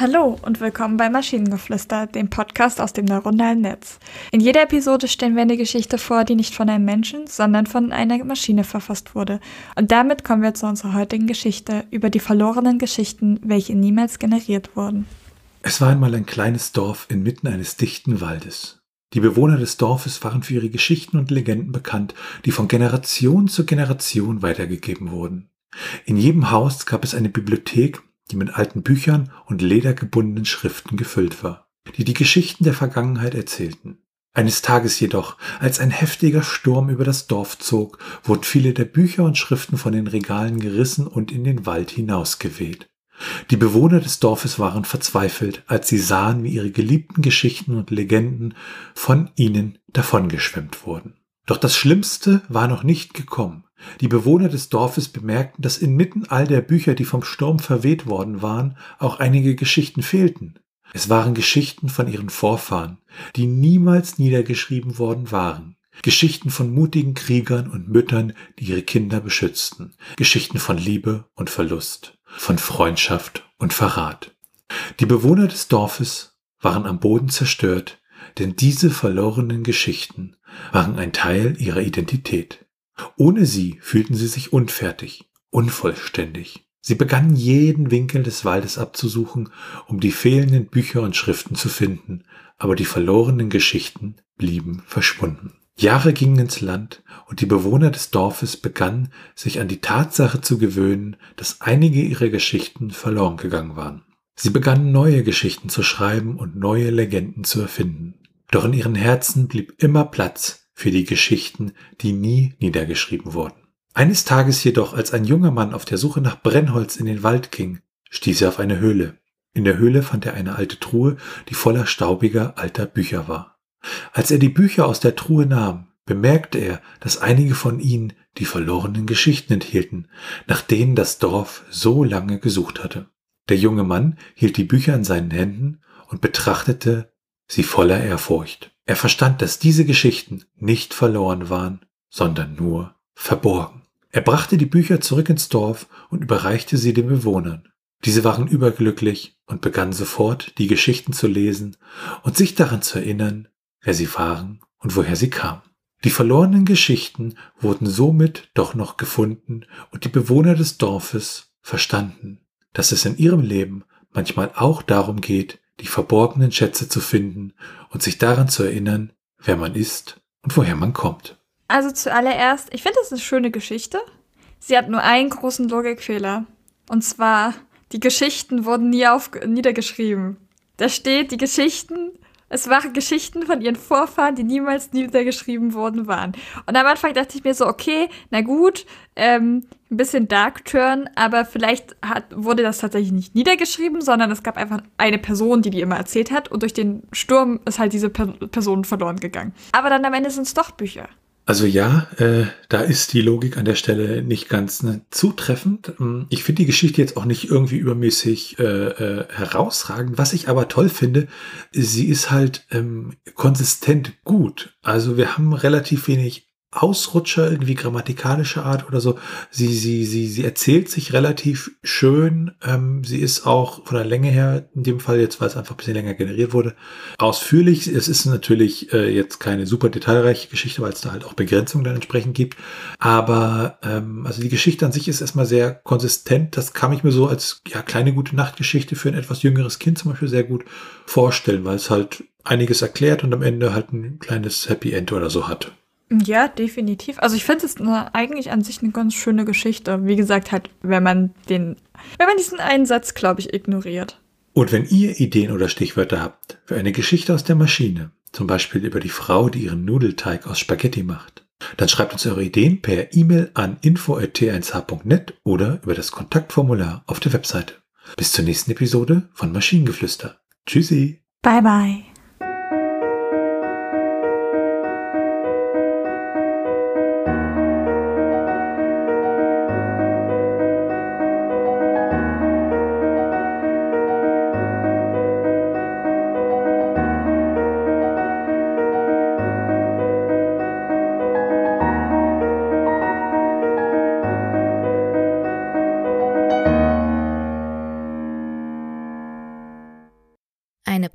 Hallo und willkommen bei Maschinengeflüster, dem Podcast aus dem neuronalen Netz. In jeder Episode stellen wir eine Geschichte vor, die nicht von einem Menschen, sondern von einer Maschine verfasst wurde. Und damit kommen wir zu unserer heutigen Geschichte über die verlorenen Geschichten, welche niemals generiert wurden. Es war einmal ein kleines Dorf inmitten eines dichten Waldes. Die Bewohner des Dorfes waren für ihre Geschichten und Legenden bekannt, die von Generation zu Generation weitergegeben wurden. In jedem Haus gab es eine Bibliothek, die mit alten Büchern und ledergebundenen Schriften gefüllt war, die die Geschichten der Vergangenheit erzählten. Eines Tages jedoch, als ein heftiger Sturm über das Dorf zog, wurden viele der Bücher und Schriften von den Regalen gerissen und in den Wald hinausgeweht. Die Bewohner des Dorfes waren verzweifelt, als sie sahen, wie ihre geliebten Geschichten und Legenden von ihnen davongeschwemmt wurden. Doch das Schlimmste war noch nicht gekommen. Die Bewohner des Dorfes bemerkten, dass inmitten all der Bücher, die vom Sturm verweht worden waren, auch einige Geschichten fehlten. Es waren Geschichten von ihren Vorfahren, die niemals niedergeschrieben worden waren. Geschichten von mutigen Kriegern und Müttern, die ihre Kinder beschützten. Geschichten von Liebe und Verlust, von Freundschaft und Verrat. Die Bewohner des Dorfes waren am Boden zerstört, denn diese verlorenen Geschichten waren ein Teil ihrer Identität. Ohne sie fühlten sie sich unfertig, unvollständig. Sie begannen jeden Winkel des Waldes abzusuchen, um die fehlenden Bücher und Schriften zu finden, aber die verlorenen Geschichten blieben verschwunden. Jahre gingen ins Land und die Bewohner des Dorfes begannen, sich an die Tatsache zu gewöhnen, dass einige ihrer Geschichten verloren gegangen waren. Sie begannen neue Geschichten zu schreiben und neue Legenden zu erfinden. Doch in ihren Herzen blieb immer Platz für die Geschichten, die nie niedergeschrieben wurden. Eines Tages jedoch, als ein junger Mann auf der Suche nach Brennholz in den Wald ging, stieß er auf eine Höhle. In der Höhle fand er eine alte Truhe, die voller staubiger alter Bücher war. Als er die Bücher aus der Truhe nahm, bemerkte er, dass einige von ihnen die verlorenen Geschichten enthielten, nach denen das Dorf so lange gesucht hatte. Der junge Mann hielt die Bücher in seinen Händen und betrachtete sie voller Ehrfurcht. Er verstand, dass diese Geschichten nicht verloren waren, sondern nur verborgen. Er brachte die Bücher zurück ins Dorf und überreichte sie den Bewohnern. Diese waren überglücklich und begannen sofort, die Geschichten zu lesen und sich daran zu erinnern, wer sie waren und woher sie kamen. Die verlorenen Geschichten wurden somit doch noch gefunden und die Bewohner des Dorfes verstanden, dass es in ihrem Leben manchmal auch darum geht, die verborgenen Schätze zu finden und sich daran zu erinnern, wer man ist und woher man kommt. Also zuallererst, ich finde das eine schöne Geschichte. Sie hat nur einen großen Logikfehler. Und zwar, die Geschichten wurden nie auf, niedergeschrieben. Da steht, die Geschichten es waren Geschichten von ihren Vorfahren, die niemals niedergeschrieben worden waren. Und am Anfang dachte ich mir so, okay, na gut, ähm, ein bisschen Dark Turn, aber vielleicht hat, wurde das tatsächlich nicht niedergeschrieben, sondern es gab einfach eine Person, die die immer erzählt hat und durch den Sturm ist halt diese per Person verloren gegangen. Aber dann am Ende sind es doch Bücher. Also ja, äh, da ist die Logik an der Stelle nicht ganz ne, zutreffend. Hm, ich finde die Geschichte jetzt auch nicht irgendwie übermäßig äh, äh, herausragend. Was ich aber toll finde, sie ist halt ähm, konsistent gut. Also wir haben relativ wenig Ausrutscher, irgendwie grammatikalischer Art oder so. Sie, sie, sie, sie erzählt sich relativ schön. Ähm, sie ist auch von der Länge her, in dem Fall jetzt, weil es einfach ein bisschen länger generiert wurde, ausführlich. Es ist natürlich äh, jetzt keine super detailreiche Geschichte, weil es da halt auch Begrenzungen dann entsprechend gibt. Aber ähm, also die Geschichte an sich ist erstmal sehr konsistent. Das kam ich mir so als ja, kleine gute Nachtgeschichte für ein etwas jüngeres Kind zum Beispiel sehr gut vorstellen, weil es halt einiges erklärt und am Ende halt ein kleines Happy End oder so hat. Ja, definitiv. Also ich finde es eigentlich an sich eine ganz schöne Geschichte. Wie gesagt, halt, wenn man den, wenn man diesen einen Satz, glaube ich, ignoriert. Und wenn ihr Ideen oder Stichwörter habt für eine Geschichte aus der Maschine, zum Beispiel über die Frau, die ihren Nudelteig aus Spaghetti macht, dann schreibt uns eure Ideen per E-Mail an info.t1h.net oder über das Kontaktformular auf der Webseite. Bis zur nächsten Episode von Maschinengeflüster. Tschüssi. Bye bye.